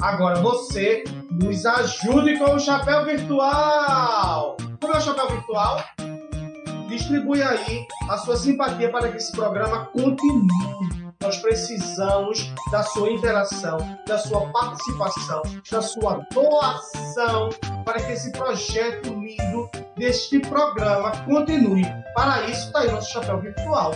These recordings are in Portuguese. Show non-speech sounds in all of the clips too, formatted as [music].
Agora você nos ajude com o chapéu virtual. Como é o chapéu virtual? Distribui aí a sua simpatia para que esse programa continue nós precisamos da sua interação, da sua participação, da sua doação para que esse projeto lindo deste programa continue. Para isso, está aí nosso chapéu virtual,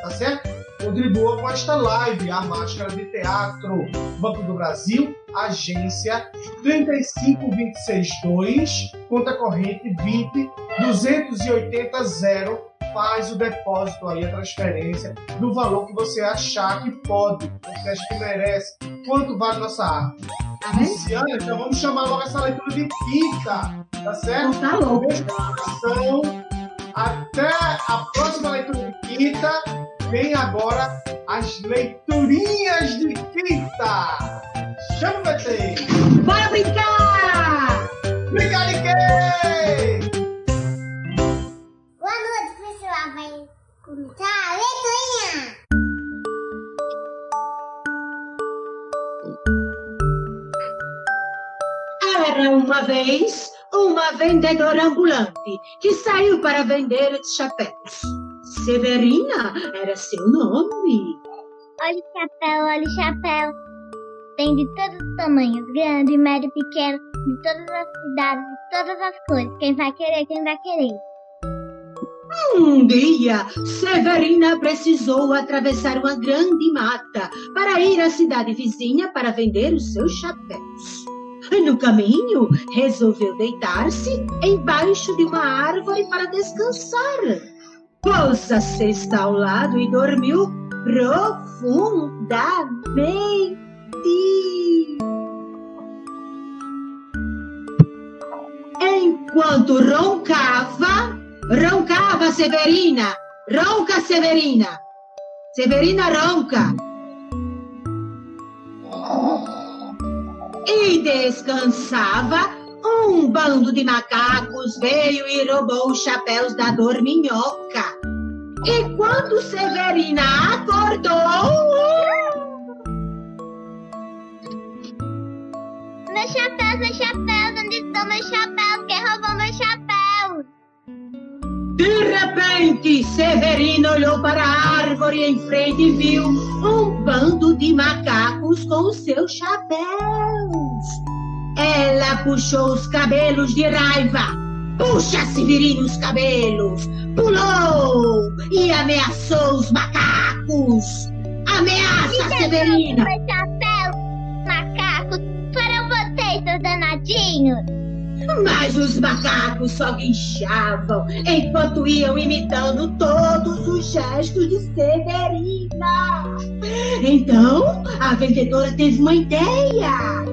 tá certo? Contribua com esta live, a Máscara de Teatro, Banco do Brasil, agência 35262, conta corrente 20 280 0 faz o depósito aí, a transferência do valor que você achar que pode, você acha que merece. Quanto vale nossa arte? Tá Luciana, então vamos chamar logo essa leitura de quinta, tá certo? Tá louco. Então, até a próxima leitura de quinta. Vem agora as leiturinhas de quinta. Chama o PT! Bora brincar! Brincar de quê? começar a letrinha! Era uma vez uma vendedora ambulante que saiu para vender chapéus. Severina era seu nome. Olha o chapéu, olha o chapéu. Tem de todos os tamanhos, grande, médio, pequeno, de todas as cidades, de todas as cores. Quem vai querer, quem vai querer. Um dia, Severina precisou atravessar uma grande mata para ir à cidade vizinha para vender os seus chapéus. No caminho, resolveu deitar-se embaixo de uma árvore para descansar. Pôs a cesta ao lado e dormiu profundamente. Enquanto roncava, Roncava Severina! Ronca Severina! Severina ronca! E descansava, um bando de macacos veio e roubou os chapéus da dorminhoca. E quando Severina acordou. Meus chapéus, meus chapéus, onde estão meus chapéus? Quem roubou meus chapéus? De repente, Severino olhou para a árvore em frente e viu um bando de macacos com seus chapéus. Ela puxou os cabelos de raiva. Puxa, Severino, os cabelos. Pulou e ameaçou os macacos. Ameaça, Severina. Meu chapéu, macacos, foram vocês, seus danadinhos. Mas os macacos só guinchavam enquanto iam imitando todos os gestos de Severina. Então, a vendedora teve uma ideia.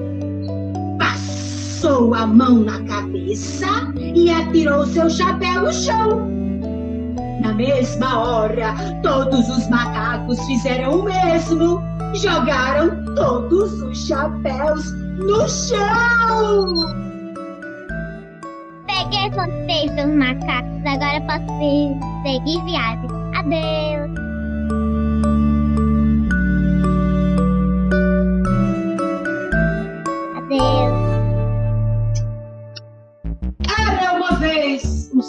Passou a mão na cabeça e atirou seu chapéu no chão. Na mesma hora, todos os macacos fizeram o mesmo. Jogaram todos os chapéus no chão peguei vocês, seus macacos. Agora posso seguir viagem. Adeus.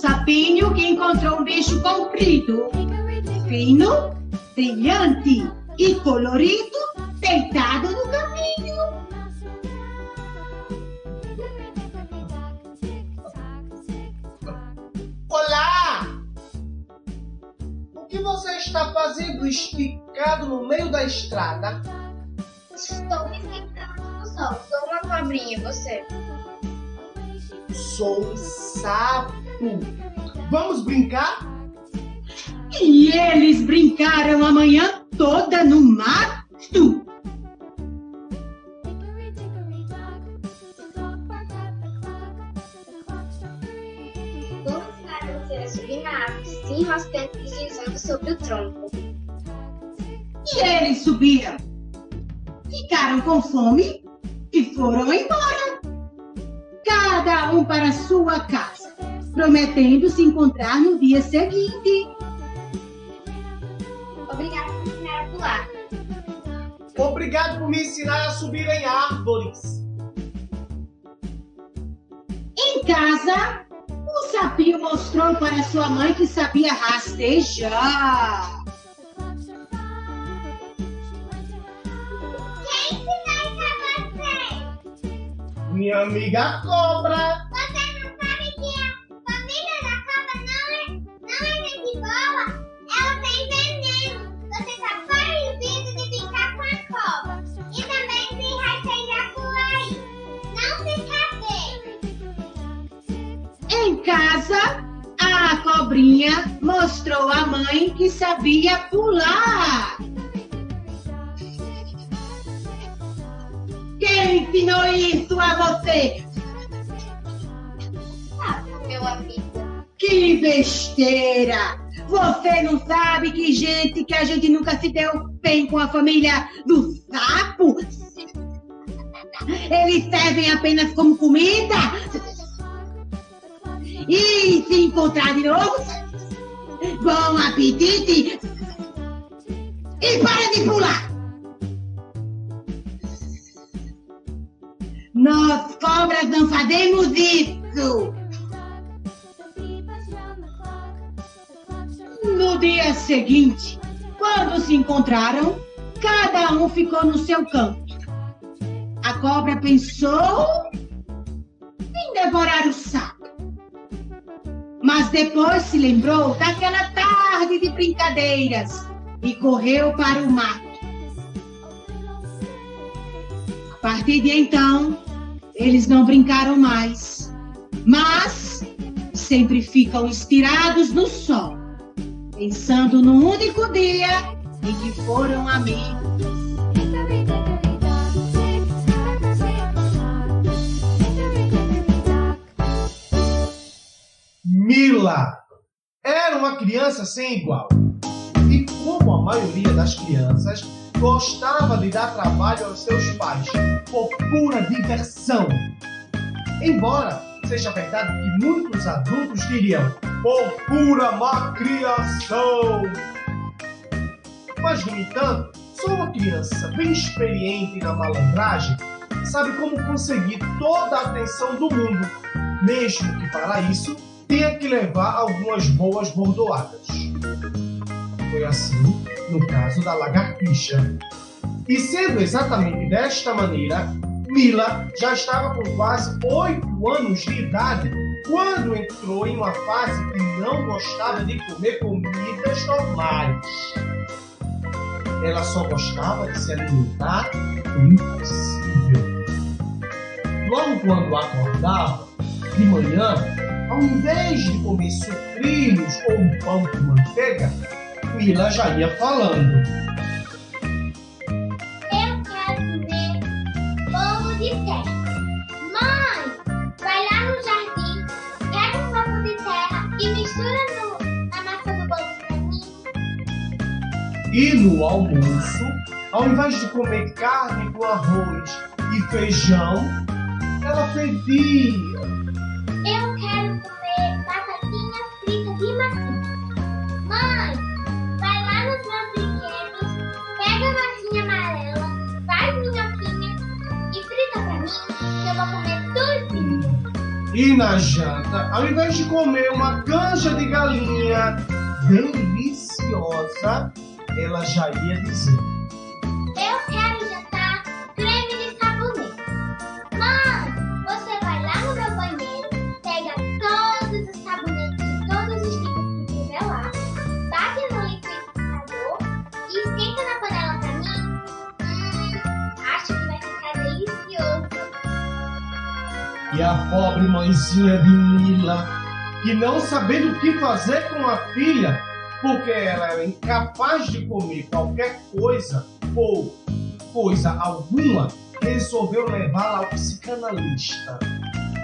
Sapinho que encontrou um bicho comprido, fino, brilhante e colorido deitado no caminho. Olá! O que você está fazendo esticado no meio da estrada? Estou me no sol. Sou uma cobrinha, você? Sou um sapo. Vamos brincar? E eles brincaram a manhã toda no mato. Vamos para você subir na árvore, sim, raspando e deslizando sobre o tronco. E eles subiram. Ficaram com fome e foram embora. Cada um para sua casa, prometendo se encontrar no dia seguinte. Obrigada por ensinar a pular. Obrigado por me ensinar a subir em árvores. Em casa, o sapinho mostrou para sua mãe que sabia rastejar. Quem ensinou isso a você? Minha amiga cobra. Sabia pular. Quem ensinou isso a você? Ah, meu amigo. Que besteira! Você não sabe que gente que a gente nunca se deu bem com a família do sapo? Eles servem apenas como comida? E se encontrar de novo? Bom apetite! E para de pular! Nós cobras não fazemos isso! No dia seguinte, quando se encontraram, cada um ficou no seu canto. A cobra pensou em devorar o sapo. Mas depois se lembrou daquela tarde de brincadeiras e correu para o mato. A partir de então, eles não brincaram mais, mas sempre ficam estirados no sol pensando no único dia em que foram amigos. Mila era uma criança sem igual. E como a maioria das crianças, gostava de dar trabalho aos seus pais por pura diversão. Embora seja verdade que muitos adultos diriam por pura malcriação. Mas, no entanto, só uma criança bem experiente na malandragem sabe como conseguir toda a atenção do mundo, mesmo que para isso tenha que levar algumas boas bordoadas. Foi assim no caso da lagartixa. E sendo exatamente desta maneira, Mila já estava com quase oito anos de idade quando entrou em uma fase que não gostava de comer comidas normais. Ela só gostava de se alimentar do impossível. Logo quando acordava, de manhã, ao invés de comer sucrilhos ou um pão com manteiga, Mila já ia falando. Eu quero comer bolo de terra. Mãe, vai lá no jardim, pega um pouco de terra e mistura no, na massa do bolo pra mim. E no almoço, ao invés de comer carne com arroz e feijão, ela pedia. E na janta, ao invés de comer uma canja de galinha deliciosa, ela já ia dizer. A pobre mãezinha de Mila, que não sabendo o que fazer com a filha, porque ela era incapaz de comer qualquer coisa ou coisa alguma, resolveu levá-la ao psicanalista,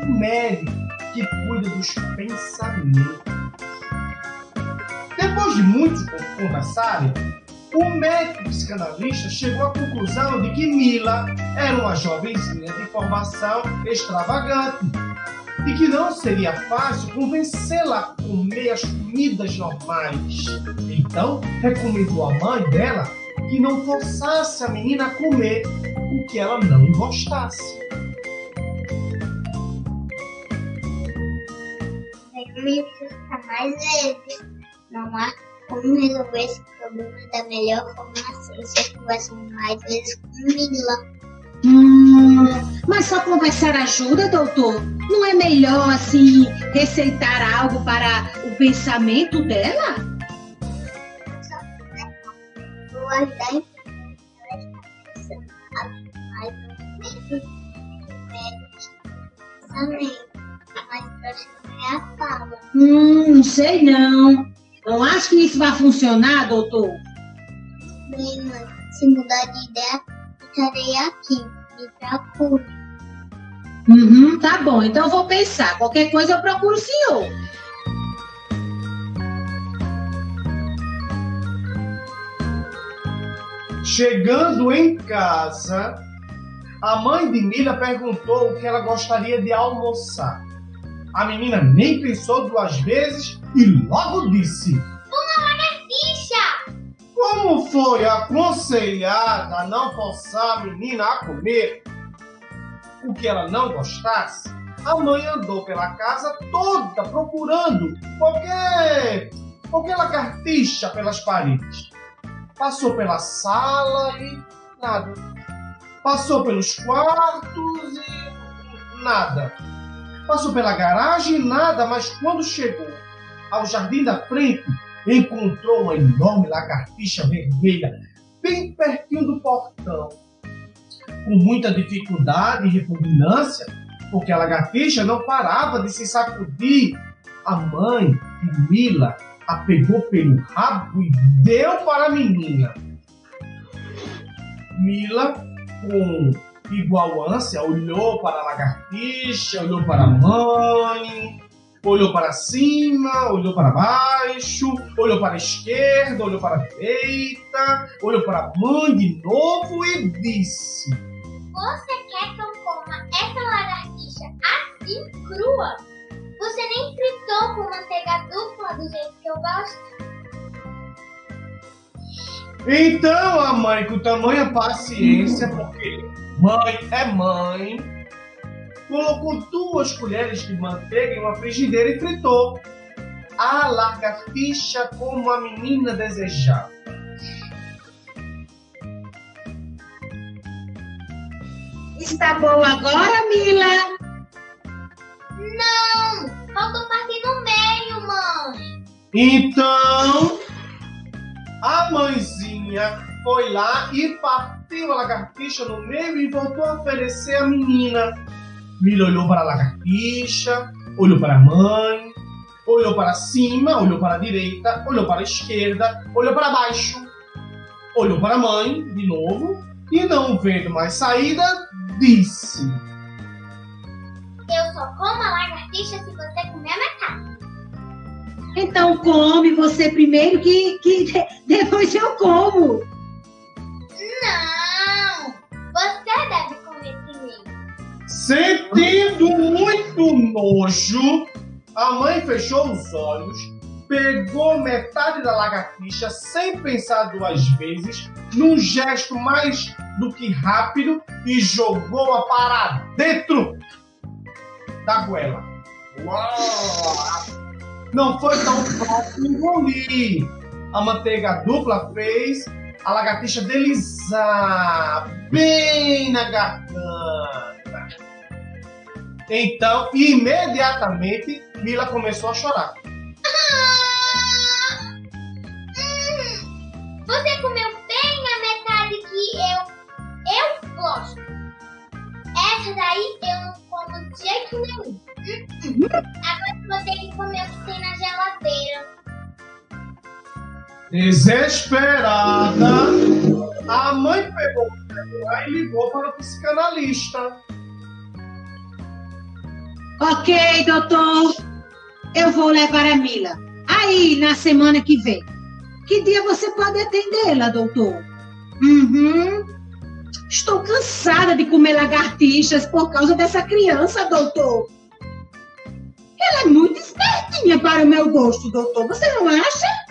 um médico que cuida dos pensamentos. Depois de muitos conversarem, o médico psicanalista chegou à conclusão de que Mila era uma jovenzinha de formação extravagante e que não seria fácil convencê-la a comer as comidas normais. Então, recomendou à mãe dela que não forçasse a menina a comer o que ela não gostasse. me fica mais leve. Não há como resolver esse problema da melhor forma assim, se eu converso mais vezes com Mila. Hum, mas só conversar ajuda, doutor? Não é melhor, assim, receitar algo para o pensamento dela? Vou ajudar em mas pensamento. Mas é a fala. Hum, não sei não. Não acho que isso vai funcionar, doutor. Bem, mãe, se mudar de ideia, ficarei aqui. Me procure. Uhum, tá bom, então eu vou pensar. Qualquer coisa eu procuro o senhor. Chegando em casa, a mãe de Mila perguntou o que ela gostaria de almoçar. A menina nem pensou duas vezes e logo disse: Uma lagartixa! Como foi aconselhada a não forçar a menina a comer o que ela não gostasse, a mãe andou pela casa toda procurando qualquer, qualquer lagartixa pelas paredes. Passou pela sala e nada. Passou pelos quartos e nada. Passou pela garagem e nada, mas quando chegou ao jardim da frente, encontrou uma enorme lagartixa vermelha bem pertinho do portão. Com muita dificuldade e repugnância, porque a lagartixa não parava de se sacudir. A mãe de Mila a pegou pelo rabo e deu para a menina. Mila, com igual ânsia, olhou para a lagartixa, olhou para a mãe, olhou para cima, olhou para baixo, olhou para a esquerda, olhou para a direita, olhou para a mãe de novo e disse: Você quer que eu coma essa lagartixa assim, crua? Você nem fritou com manteiga dupla do jeito que eu gosto? Então a mãe, com tamanha paciência, porque mãe é mãe, colocou duas colheres de manteiga em uma frigideira e fritou. A lagartixa como a menina desejava. Está bom agora, Mila? Não! Faltou partir no meio, mãe! Então, a mãezinha foi lá e partiu a lagartixa no meio e voltou a oferecer à menina. Mila olhou para a lagartixa, olhou para a mãe, olhou para cima, olhou para a direita, olhou para a esquerda, olhou para baixo, olhou para a mãe de novo e, não vendo mais saída, disse: Eu só como a lagartixa se você comer a metade. Então come você primeiro que, que [laughs] depois eu como. Sentindo muito nojo, a mãe fechou os olhos, pegou metade da lagartixa sem pensar duas vezes, num gesto mais do que rápido, e jogou-a para dentro da goela. Uau! Não foi tão fácil engolir. A manteiga dupla fez a lagartixa deslizar bem na garganta. Então, imediatamente, Mila começou a chorar. Ah! [laughs] Hum, Você comeu bem a metade que eu, eu gosto. Essa daí eu não como de jeito nenhum. Hum, hum. Agora vou ter que comer o que tem na geladeira. Desesperada, a mãe pegou o celular e ligou para o psicanalista. Ok, doutor. Eu vou levar a Mila. Aí, na semana que vem. Que dia você pode atendê-la, doutor? Uhum. Estou cansada de comer lagartixas por causa dessa criança, doutor. Ela é muito espertinha para o meu gosto, doutor. Você não acha?